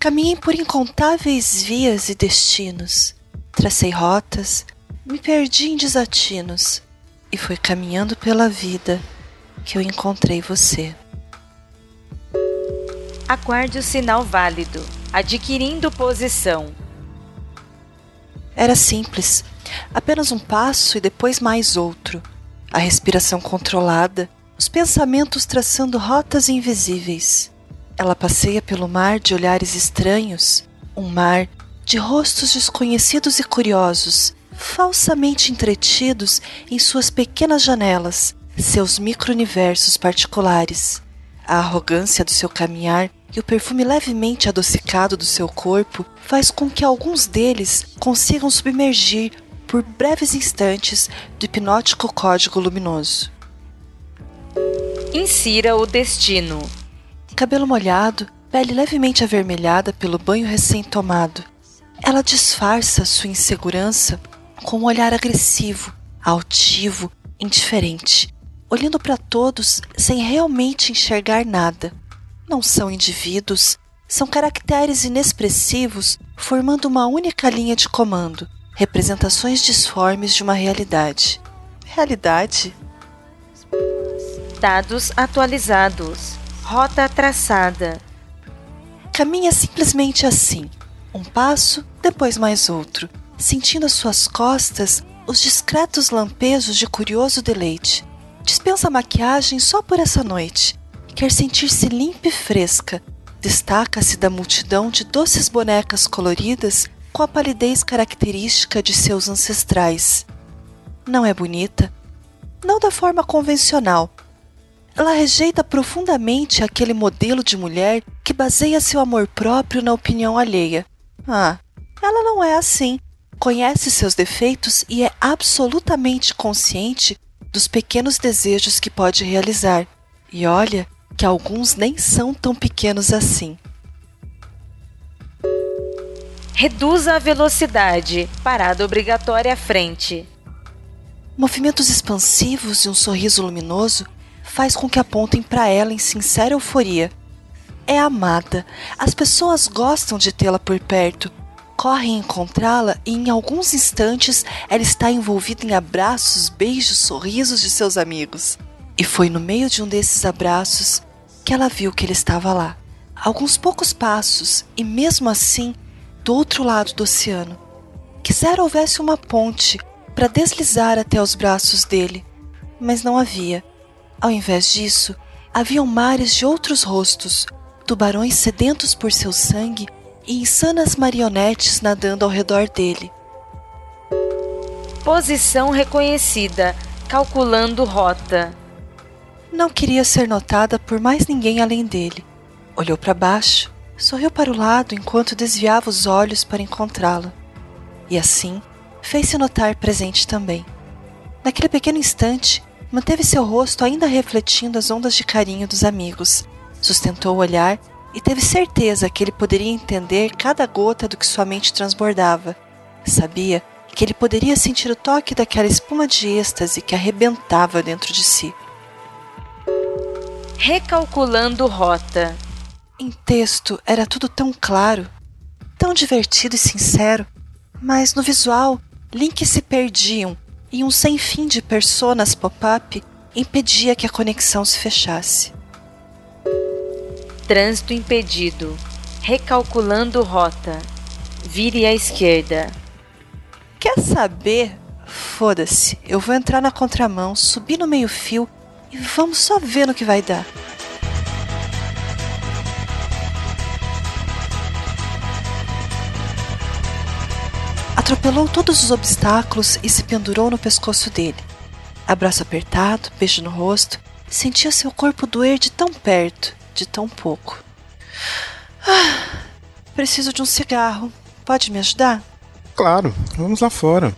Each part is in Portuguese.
Caminhei por incontáveis vias e destinos, tracei rotas, me perdi em desatinos e foi caminhando pela vida que eu encontrei você. Aguarde o sinal válido, adquirindo posição. Era simples, apenas um passo e depois mais outro. A respiração controlada, os pensamentos traçando rotas invisíveis. Ela passeia pelo mar de olhares estranhos, um mar de rostos desconhecidos e curiosos, falsamente entretidos em suas pequenas janelas, seus micro-universos particulares. A arrogância do seu caminhar e o perfume levemente adocicado do seu corpo faz com que alguns deles consigam submergir por breves instantes do hipnótico código luminoso. Insira o destino cabelo molhado, pele levemente avermelhada pelo banho recém-tomado. Ela disfarça sua insegurança com um olhar agressivo, altivo, indiferente, olhando para todos sem realmente enxergar nada. Não são indivíduos, são caracteres inexpressivos formando uma única linha de comando, representações disformes de uma realidade. Realidade? Dados atualizados. Rota traçada. Caminha simplesmente assim, um passo, depois mais outro, sentindo às suas costas os discretos lampejos de curioso deleite. Dispensa a maquiagem só por essa noite. Quer sentir-se limpa e fresca. Destaca-se da multidão de doces bonecas coloridas com a palidez característica de seus ancestrais. Não é bonita? Não da forma convencional, ela rejeita profundamente aquele modelo de mulher que baseia seu amor próprio na opinião alheia. Ah, ela não é assim. Conhece seus defeitos e é absolutamente consciente dos pequenos desejos que pode realizar. E olha que alguns nem são tão pequenos assim. Reduza a velocidade. Parada obrigatória à frente. Movimentos expansivos e um sorriso luminoso faz com que apontem para ela em sincera euforia. É amada, as pessoas gostam de tê-la por perto, correm encontrá-la e em alguns instantes ela está envolvida em abraços, beijos, sorrisos de seus amigos. E foi no meio de um desses abraços que ela viu que ele estava lá. Alguns poucos passos, e mesmo assim, do outro lado do oceano. Quisera houvesse uma ponte para deslizar até os braços dele, mas não havia. Ao invés disso, haviam mares de outros rostos, tubarões sedentos por seu sangue e insanas marionetes nadando ao redor dele. Posição reconhecida, calculando rota. Não queria ser notada por mais ninguém além dele. Olhou para baixo, sorriu para o lado enquanto desviava os olhos para encontrá-la. E assim, fez-se notar presente também. Naquele pequeno instante, manteve seu rosto ainda refletindo as ondas de carinho dos amigos, sustentou o olhar e teve certeza que ele poderia entender cada gota do que sua mente transbordava. Sabia que ele poderia sentir o toque daquela espuma de êxtase que arrebentava dentro de si. Recalculando rota. Em texto era tudo tão claro, tão divertido e sincero, mas no visual links se perdiam e um sem fim de personas pop-up impedia que a conexão se fechasse. Trânsito impedido. Recalculando rota. Vire à esquerda. Quer saber? Foda-se, eu vou entrar na contramão, subir no meio-fio e vamos só ver no que vai dar. Atropelou todos os obstáculos e se pendurou no pescoço dele. Abraço apertado, beijo no rosto, sentia seu corpo doer de tão perto, de tão pouco. Ah, preciso de um cigarro. Pode me ajudar? Claro, vamos lá fora.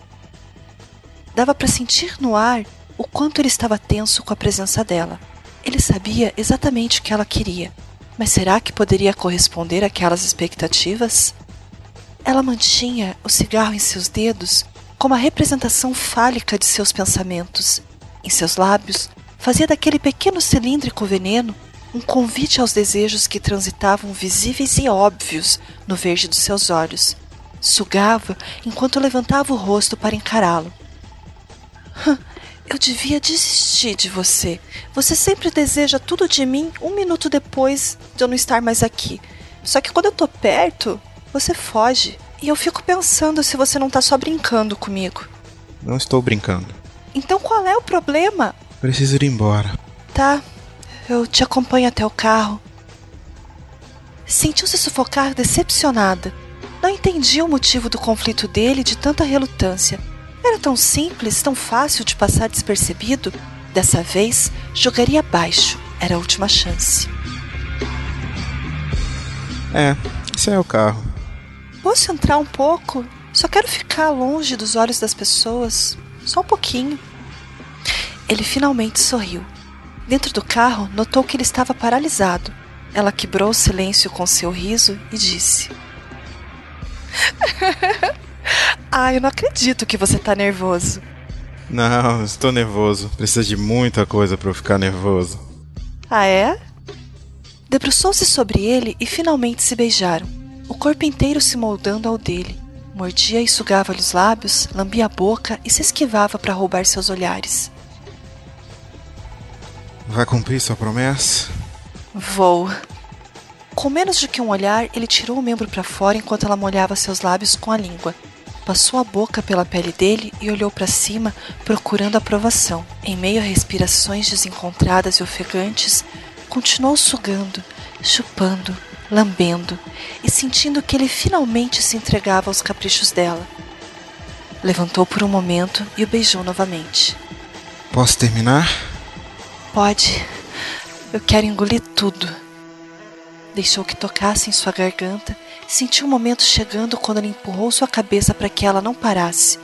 Dava para sentir no ar o quanto ele estava tenso com a presença dela. Ele sabia exatamente o que ela queria, mas será que poderia corresponder àquelas expectativas? Ela mantinha o cigarro em seus dedos como a representação fálica de seus pensamentos. Em seus lábios, fazia daquele pequeno cilíndrico veneno um convite aos desejos que transitavam visíveis e óbvios no verde dos seus olhos. Sugava enquanto levantava o rosto para encará-lo. Eu devia desistir de você. Você sempre deseja tudo de mim um minuto depois de eu não estar mais aqui. Só que quando eu tô perto, você foge. E eu fico pensando se você não tá só brincando comigo. Não estou brincando. Então qual é o problema? Preciso ir embora. Tá, eu te acompanho até o carro. Sentiu-se sufocar decepcionada. Não entendia o motivo do conflito dele de tanta relutância. Era tão simples, tão fácil de passar despercebido. Dessa vez, jogaria baixo. Era a última chance. É, esse é o carro. Posso entrar um pouco? Só quero ficar longe dos olhos das pessoas. Só um pouquinho. Ele finalmente sorriu. Dentro do carro, notou que ele estava paralisado. Ela quebrou o silêncio com seu riso e disse: Ah, eu não acredito que você tá nervoso. Não, estou nervoso. Precisa de muita coisa para eu ficar nervoso. Ah, é? Debruçou-se sobre ele e finalmente se beijaram, o corpo inteiro se moldando ao dele. Mordia e sugava-lhe os lábios, lambia a boca e se esquivava para roubar seus olhares. Vai cumprir sua promessa? Vou. Com menos do que um olhar, ele tirou o membro para fora enquanto ela molhava seus lábios com a língua. Passou a boca pela pele dele e olhou para cima, procurando aprovação. Em meio a respirações desencontradas e ofegantes, continuou sugando, chupando, lambendo e sentindo que ele finalmente se entregava aos caprichos dela. Levantou por um momento e o beijou novamente. Posso terminar? Pode. Eu quero engolir tudo. Deixou que tocasse em sua garganta, sentiu o momento chegando quando ele empurrou sua cabeça para que ela não parasse.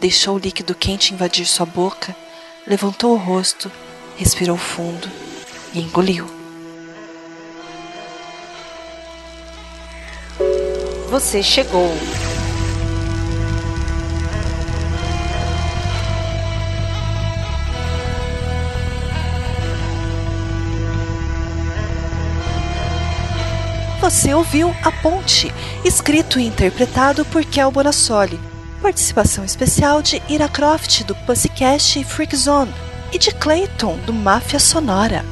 Deixou o líquido quente invadir sua boca, levantou o rosto, respirou fundo e engoliu. Você chegou. Você ouviu A Ponte, escrito e interpretado por Kel Bonassoli. Participação especial de Ira Croft, do Pussycat e Freak Zone, e de Clayton, do Máfia Sonora.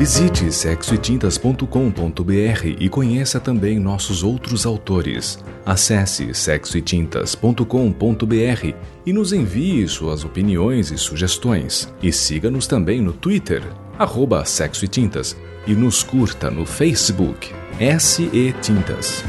Visite sexoetintas.com.br e conheça também nossos outros autores. Acesse sexoetintas.com.br e nos envie suas opiniões e sugestões. E siga-nos também no Twitter, arroba Sexo e Tintas, e nos curta no Facebook, SE Tintas.